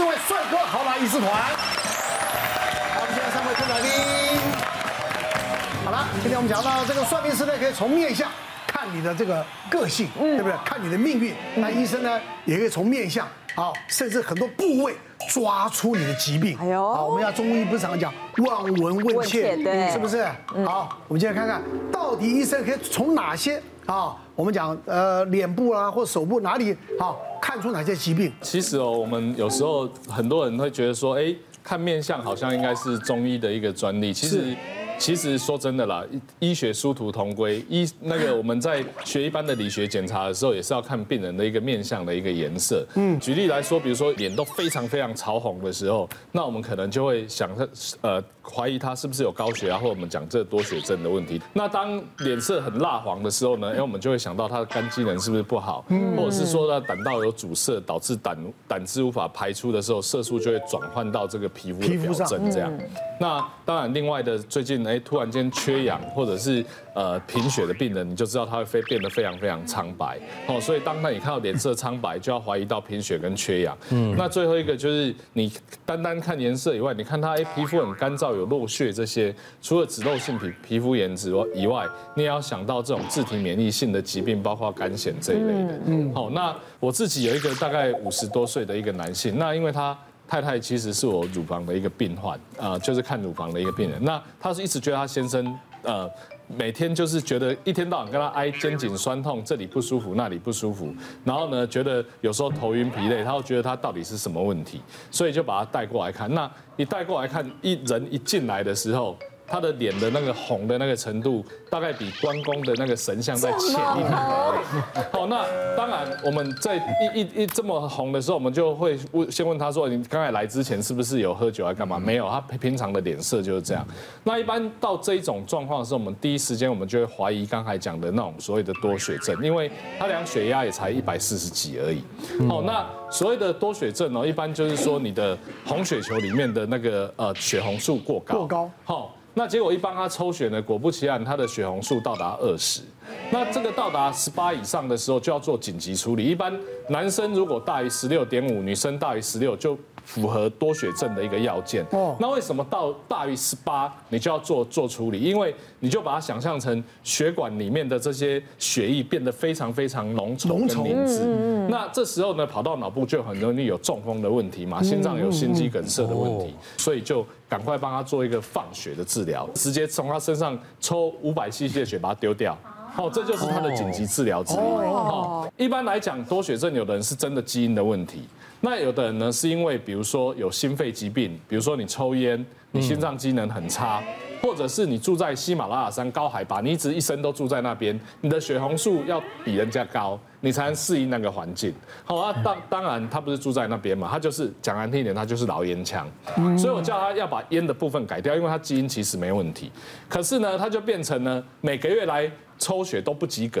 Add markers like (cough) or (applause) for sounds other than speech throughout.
四位帅哥好打医师团。好，我们现在三位特来宾。好了，今天我们讲到这个算命师呢，可以从面相看你的这个个性，对不对？看你的命运。那医生呢，也可以从面相，好，甚至很多部位抓出你的疾病。哎呦，好，我们要中医不是常讲望闻问切，对，是不是？好，我们接着看看，到底医生可以从哪些啊？我们讲呃脸部啊，或手部哪里好看出哪些疾病？其实哦，我们有时候很多人会觉得说，哎，看面相好像应该是中医的一个专利。其实。其实说真的啦，医学殊途同归。医那个我们在学一般的理学检查的时候，也是要看病人的一个面相的一个颜色。嗯，举例来说，比如说脸都非常非常潮红的时候，那我们可能就会想，呃，怀疑他是不是有高血压，或者我们讲这多血症的问题。那当脸色很蜡黄的时候呢，哎，我们就会想到他的肝机能是不是不好，或者是说他胆道有阻塞，导致胆胆汁无法排出的时候，色素就会转换到这个皮肤的表征这样。那当然，另外的最近呢。哎，突然间缺氧或者是呃贫血的病人，你就知道他会非变得非常非常苍白哦。所以当他你看到脸色苍白，就要怀疑到贫血跟缺氧。嗯，那最后一个就是你单单看颜色以外，你看他哎皮肤很干燥有落屑这些，除了脂漏性皮皮肤炎之以外，你也要想到这种自体免疫性的疾病，包括肝癬这一类的。嗯，好，那我自己有一个大概五十多岁的一个男性，那因为他。太太其实是我乳房的一个病患，呃，就是看乳房的一个病人。那她是一直觉得她先生，呃，每天就是觉得一天到晚跟她挨肩颈酸痛，这里不舒服，那里不舒服，然后呢，觉得有时候头晕疲累，他会觉得她到底是什么问题，所以就把他带过来看。那你带过来看，一人一进来的时候。他的脸的那个红的那个程度，大概比关公的那个神像再浅一点。(laughs) 好，那当然我们在一一一这么红的时候，我们就会问先问他说：“你刚才来之前是不是有喝酒啊干嘛？”没有，他平常的脸色就是这样。那一般到这一种状况的时候，我们第一时间我们就会怀疑刚才讲的那种所谓的多血症，因为他量血压也才一百四十几而已。好，那所谓的多血症呢，一般就是说你的红血球里面的那个呃血红素过高。过高。好。那结果一帮他抽血呢，果不其然，他的血红素到达二十。那这个到达十八以上的时候，就要做紧急处理。一般男生如果大于十六点五，女生大于十六，就符合多血症的一个要件。哦。那为什么到大于十八，你就要做做处理？因为你就把它想象成血管里面的这些血液变得非常非常浓稠跟凝脂。那这时候呢，跑到脑部就很容易有中风的问题嘛，心脏有心肌梗塞的问题，所以就。赶快帮他做一个放血的治疗，直接从他身上抽五百 cc 的血，把它丢掉。好，这就是他的紧急治疗之一。哦，一般来讲，多血症有的人是真的基因的问题，那有的人呢是因为，比如说有心肺疾病，比如说你抽烟，你心脏机能很差。或者是你住在喜马拉雅山高海拔，你一直一生都住在那边，你的血红素要比人家高，你才能适应那个环境。好啊，当当然他不是住在那边嘛，他就是讲难听一点，他就是老烟枪。所以我叫他要把烟的部分改掉，因为他基因其实没问题。可是呢，他就变成呢每个月来抽血都不及格，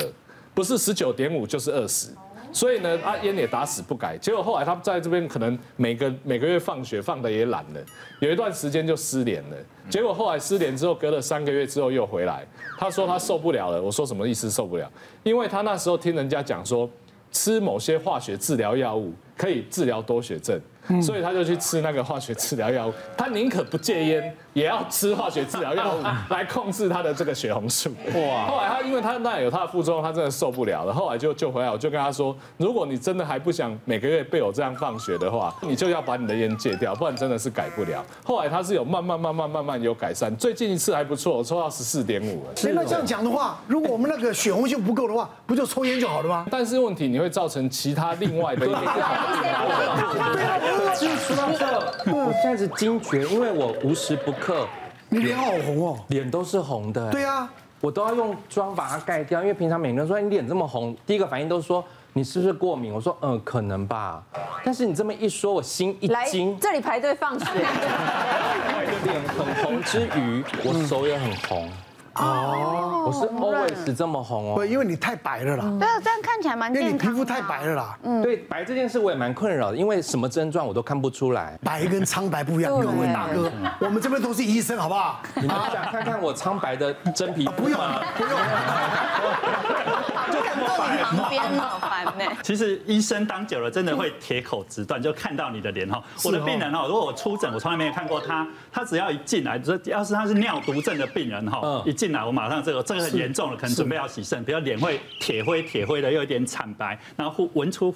不是十九点五就是二十。所以呢，阿燕也打死不改，结果后来他在这边可能每个每个月放学放的也懒了，有一段时间就失联了。结果后来失联之后，隔了三个月之后又回来，他说他受不了了。我说什么意思受不了？因为他那时候听人家讲说，吃某些化学治疗药物可以治疗多血症。所以他就去吃那个化学治疗药物，他宁可不戒烟，也要吃化学治疗药物 (laughs) 来控制他的这个血红素。哇！后来他因为他那有他的副作用，他真的受不了了。后来就救回来，我就跟他说，如果你真的还不想每个月被我这样放血的话，(laughs) 你就要把你的烟戒掉，不然真的是改不了。后来他是有慢慢慢慢慢慢有改善，最近一次还不错，我抽到十四点五了。那这样讲的话，如果我们那个血红素不够的话，不就抽烟就好了吗？但是问题你会造成其他另外的一个。说到这，我现在是惊觉，因为我无时不刻，你脸好红哦，脸都是红的。对啊，我都要用妆把它盖掉，因为平常每个人说你脸这么红，第一个反应都是说你是不是过敏？我说嗯，可能吧。但是你这么一说，我心一惊。这里排队放水，(laughs) 脸很红之余，我手也很红。哦，我是 always 这么红哦，对，因为你太白了啦。对啊，这样看起来蛮健康。因为你皮肤太白了啦。嗯，对，白这件事我也蛮困扰的，因为什么症状我都看不出来。白跟苍白不一样，各位大哥，我们这边都是医生，好不好？你们想看看我苍白的真皮？不用，不用。就这么白，旁边好烦呢。其实医生当久了，真的会铁口直断，就看到你的脸哈。我的病人哈，如果我出诊，我从来没有看过他，他只要一进来，说要是他是尿毒症的病人哈，一进来我马上这个这个很严重了，可能准备要洗肾，比如脸会铁灰铁灰的，又有点惨白，然后闻出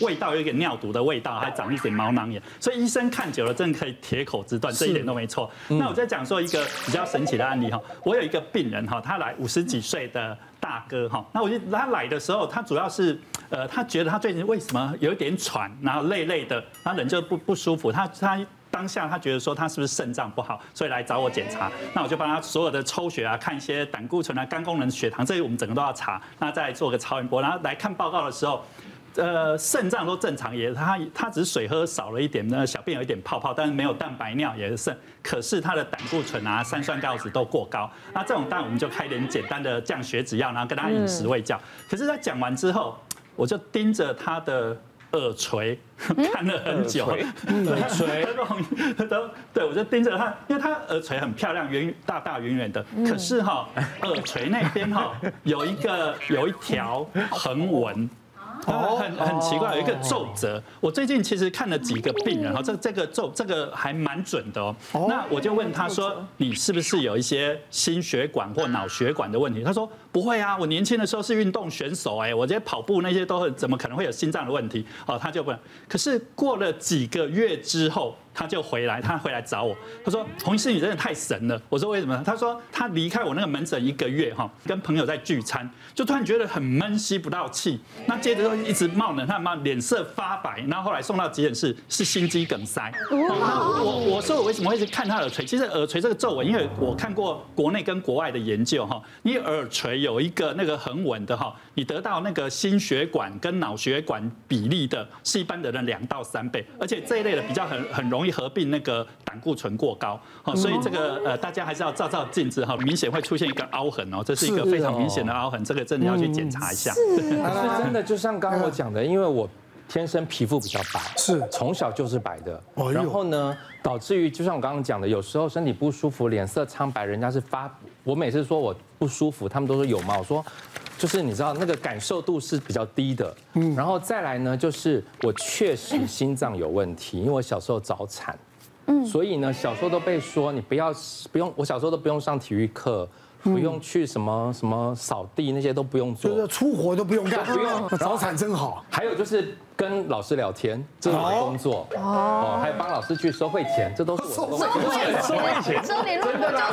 味道有一点尿毒的味道，还长一点毛囊炎，所以医生看久了，真的可以铁口直断，这一点都没错。那我再讲说一个比较神奇的案例哈，我有一个病人哈，他来五十几岁的。大哥哈，那我就他来的时候，他主要是，呃，他觉得他最近为什么有一点喘，然后累累的，他人就不不舒服。他他当下他觉得说他是不是肾脏不好，所以来找我检查。那我就帮他所有的抽血啊，看一些胆固醇啊、肝功能、血糖，这些我们整个都要查。那再做个超音波，然后来看报告的时候。呃，肾脏都正常，也他他只是水喝少了一点，那小便有一点泡泡，但是没有蛋白尿，也是肾。可是他的胆固醇啊、三酸甘油酯都过高，那这种当然我们就开点简单的降血脂药，然后跟他饮食喂教。可是他讲完之后，我就盯着他的耳垂看了很久，耳垂 (laughs) 都 (laughs) 对，我就盯着他，因为他耳垂很漂亮，圆大大圆圆的，可是哈耳垂那边哈有一个有一条横纹。哦，很很奇怪，有一个皱褶。我最近其实看了几个病人哈，这这个皱这个还蛮准的哦。那我就问他说，你是不是有一些心血管或脑血管的问题？他说不会啊，我年轻的时候是运动选手哎，我这些跑步那些都很，怎么可能会有心脏的问题？哦，他就问。可是过了几个月之后。他就回来，他回来找我，他说：“洪医师，你真的太神了。”我说：“为什么？”他说：“他离开我那个门诊一个月，哈，跟朋友在聚餐，就突然觉得很闷，吸不到气，那接着就一直冒冷汗，冒脸色发白，然后后来送到急诊室是心肌梗塞。我我说我为什么会去看他耳垂？其实耳垂这个皱纹，因为我看过国内跟国外的研究，哈，你耳垂有一个那个横纹的，哈，你得到那个心血管跟脑血管比例的，是一般的人两到三倍，而且这一类的比较很很容易。合并那个胆固醇过高，好，所以这个呃，大家还是要照照镜子哈，明显会出现一个凹痕哦，这是一个非常明显的凹痕，这个真的要去检查一下。是，是真的，就像刚刚我讲的，因为我天生皮肤比较白，是从小就是白的，然后呢，导致于就像我刚刚讲的，有时候身体不舒服，脸色苍白，人家是发，我每次说我不舒服，他们都说有吗？我说。就是你知道那个感受度是比较低的，嗯，然后再来呢，就是我确实心脏有问题，因为我小时候早产，嗯，所以呢，小时候都被说你不要不用，我小时候都不用上体育课。不用去什么什么扫地那些都不用做，就是出活都不用干，不用早产真好。还有就是跟老师聊天，这是我的工作哦。还有帮老师去收会钱，这都是我的工作。收会钱，收汇钱，收礼物就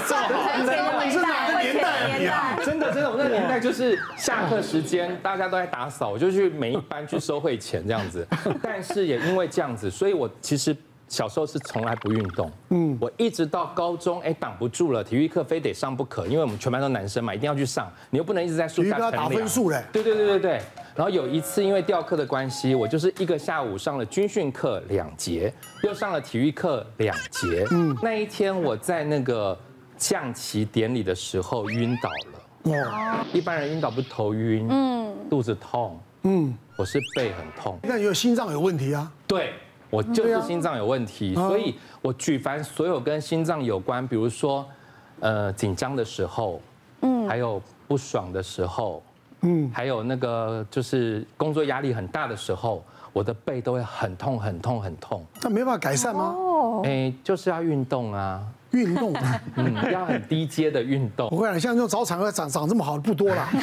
算了。你是哪个年代？真的真的，我那个年代就是下课时间大家都在打扫，我就去每一班去收会钱这样子。但是也因为这样子，所以我其实。小时候是从来不运动，嗯，我一直到高中，哎，挡不住了，体育课非得上不可，因为我们全班都男生嘛，一定要去上，你又不能一直在树下乘凉。打分数嘞。对对对对对。然后有一次因为调课的关系，我就是一个下午上了军训课两节，又上了体育课两节。嗯，那一天我在那个降旗典礼的时候晕倒了。哦。一般人晕倒不是头晕，嗯，肚子痛，嗯，我是背很痛。那有心脏有问题啊？对。我就是心脏有问题，所以我举凡所有跟心脏有关，比如说，呃，紧张的时候，嗯，还有不爽的时候，嗯，还有那个就是工作压力很大的时候，我的背都会很痛很痛很痛。那没办法改善吗？哦，哎，就是要运动啊。运动，(laughs) 嗯，要很低阶的运动。我跟你讲，像这种早产儿长长这么好的不多了，长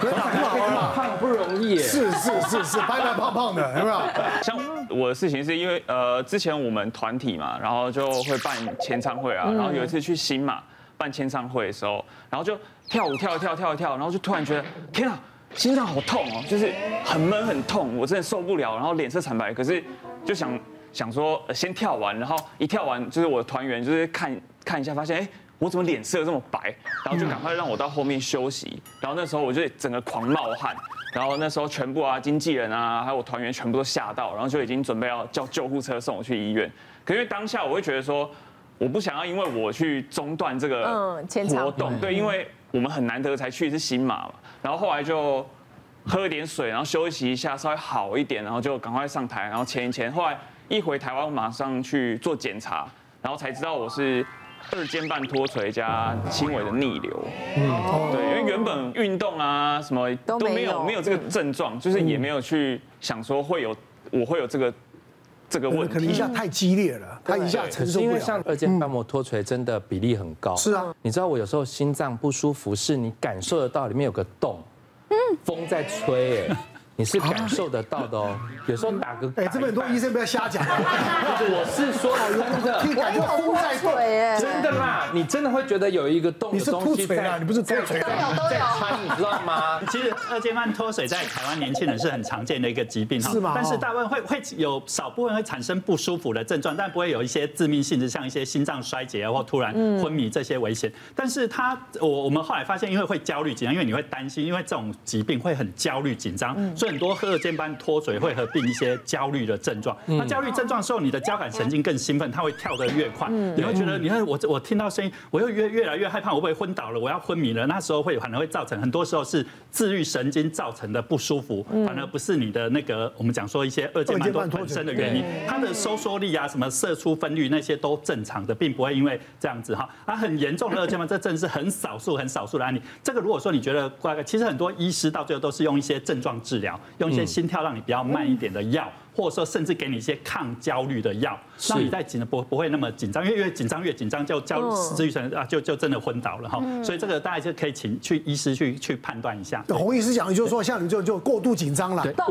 这么好胖不容易。是是是是，白白胖胖的，有没有？像我的事情是因为呃，之前我们团体嘛，然后就会办签唱会啊，然后有一次去新马办签唱会的时候，然后就跳舞跳一跳跳一跳，然后就突然觉得天啊，心脏好痛哦，就是很闷很痛，我真的受不了，然后脸色惨白，可是就想。想说先跳完，然后一跳完就是我的团员就是看看一下，发现哎，我怎么脸色这么白，然后就赶快让我到后面休息。然后那时候我就整个狂冒汗，然后那时候全部啊经纪人啊还有我团员全部都吓到，然后就已经准备要叫救护车送我去医院。可因为当下我会觉得说，我不想要因为我去中断这个活动，对，因为我们很难得才去一次新马嘛。然后后来就喝一点水，然后休息一下，稍微好一点，然后就赶快上台，然后签一签。后来。一回台湾，马上去做检查，然后才知道我是二尖瓣脱垂加轻微的逆流。嗯，对，因为原本运动啊什么都没有没有这个症状，就是也没有去想说会有我会有这个。这个问题可能一下太激烈了，他一下承受不了。因为像二尖瓣膜脱垂真的比例很高。是啊，你知道我有时候心脏不舒服，是你感受得到里面有个洞，风在吹，哎。你是感受得到的哦，有时候打个哎，这边很多医生不要瞎讲，我是说真的，听感觉风在吹，真的啦，你真的会觉得有一个洞，你是凸槌啊，你不是脱垂，都有都有，你知道吗？其实二尖瓣脱水在台湾年轻人是很常见的一个疾病哈，是吗？但是大部分会会有少部分会产生不舒服的症状，但不会有一些致命性质，像一些心脏衰竭啊或突然昏迷这些危险。但是他我我们后来发现，因为会焦虑紧张，因为你会担心，因为这种疾病会很焦虑紧张，所以。很多二尖瓣脱垂会合并一些焦虑的症状。那焦虑症状的时候，你的交感神经更兴奋，它会跳得越快。你会觉得，你看我我听到声音，我又越越来越害怕，我会昏倒了？我要昏迷了。那时候会反而会造成很多时候是自律神经造成的不舒服，反而不是你的那个我们讲说一些二尖瓣本身的原因。它的收缩力啊，什么射出分率那些都正常的，并不会因为这样子哈。啊，很严重的二尖瓣，这真的是很少数很少数的案例。这个如果说你觉得怪怪，其实很多医师到最后都是用一些症状治疗。用一些心跳让你比较慢一点的药，或者说甚至给你一些抗焦虑的药，让你在紧不不会那么紧张，因为越紧张越紧张就焦虑自律神啊就就真的昏倒了哈。所以这个大家就可以请去医师去去判断一下。洪医师讲的就是说，像你就就过度紧张了，对，知道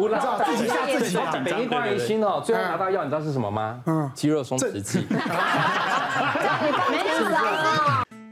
自己吓自己，每一挂一心哦，最后拿到药，你知道是什么吗？嗯，肌肉松弛剂。(laughs)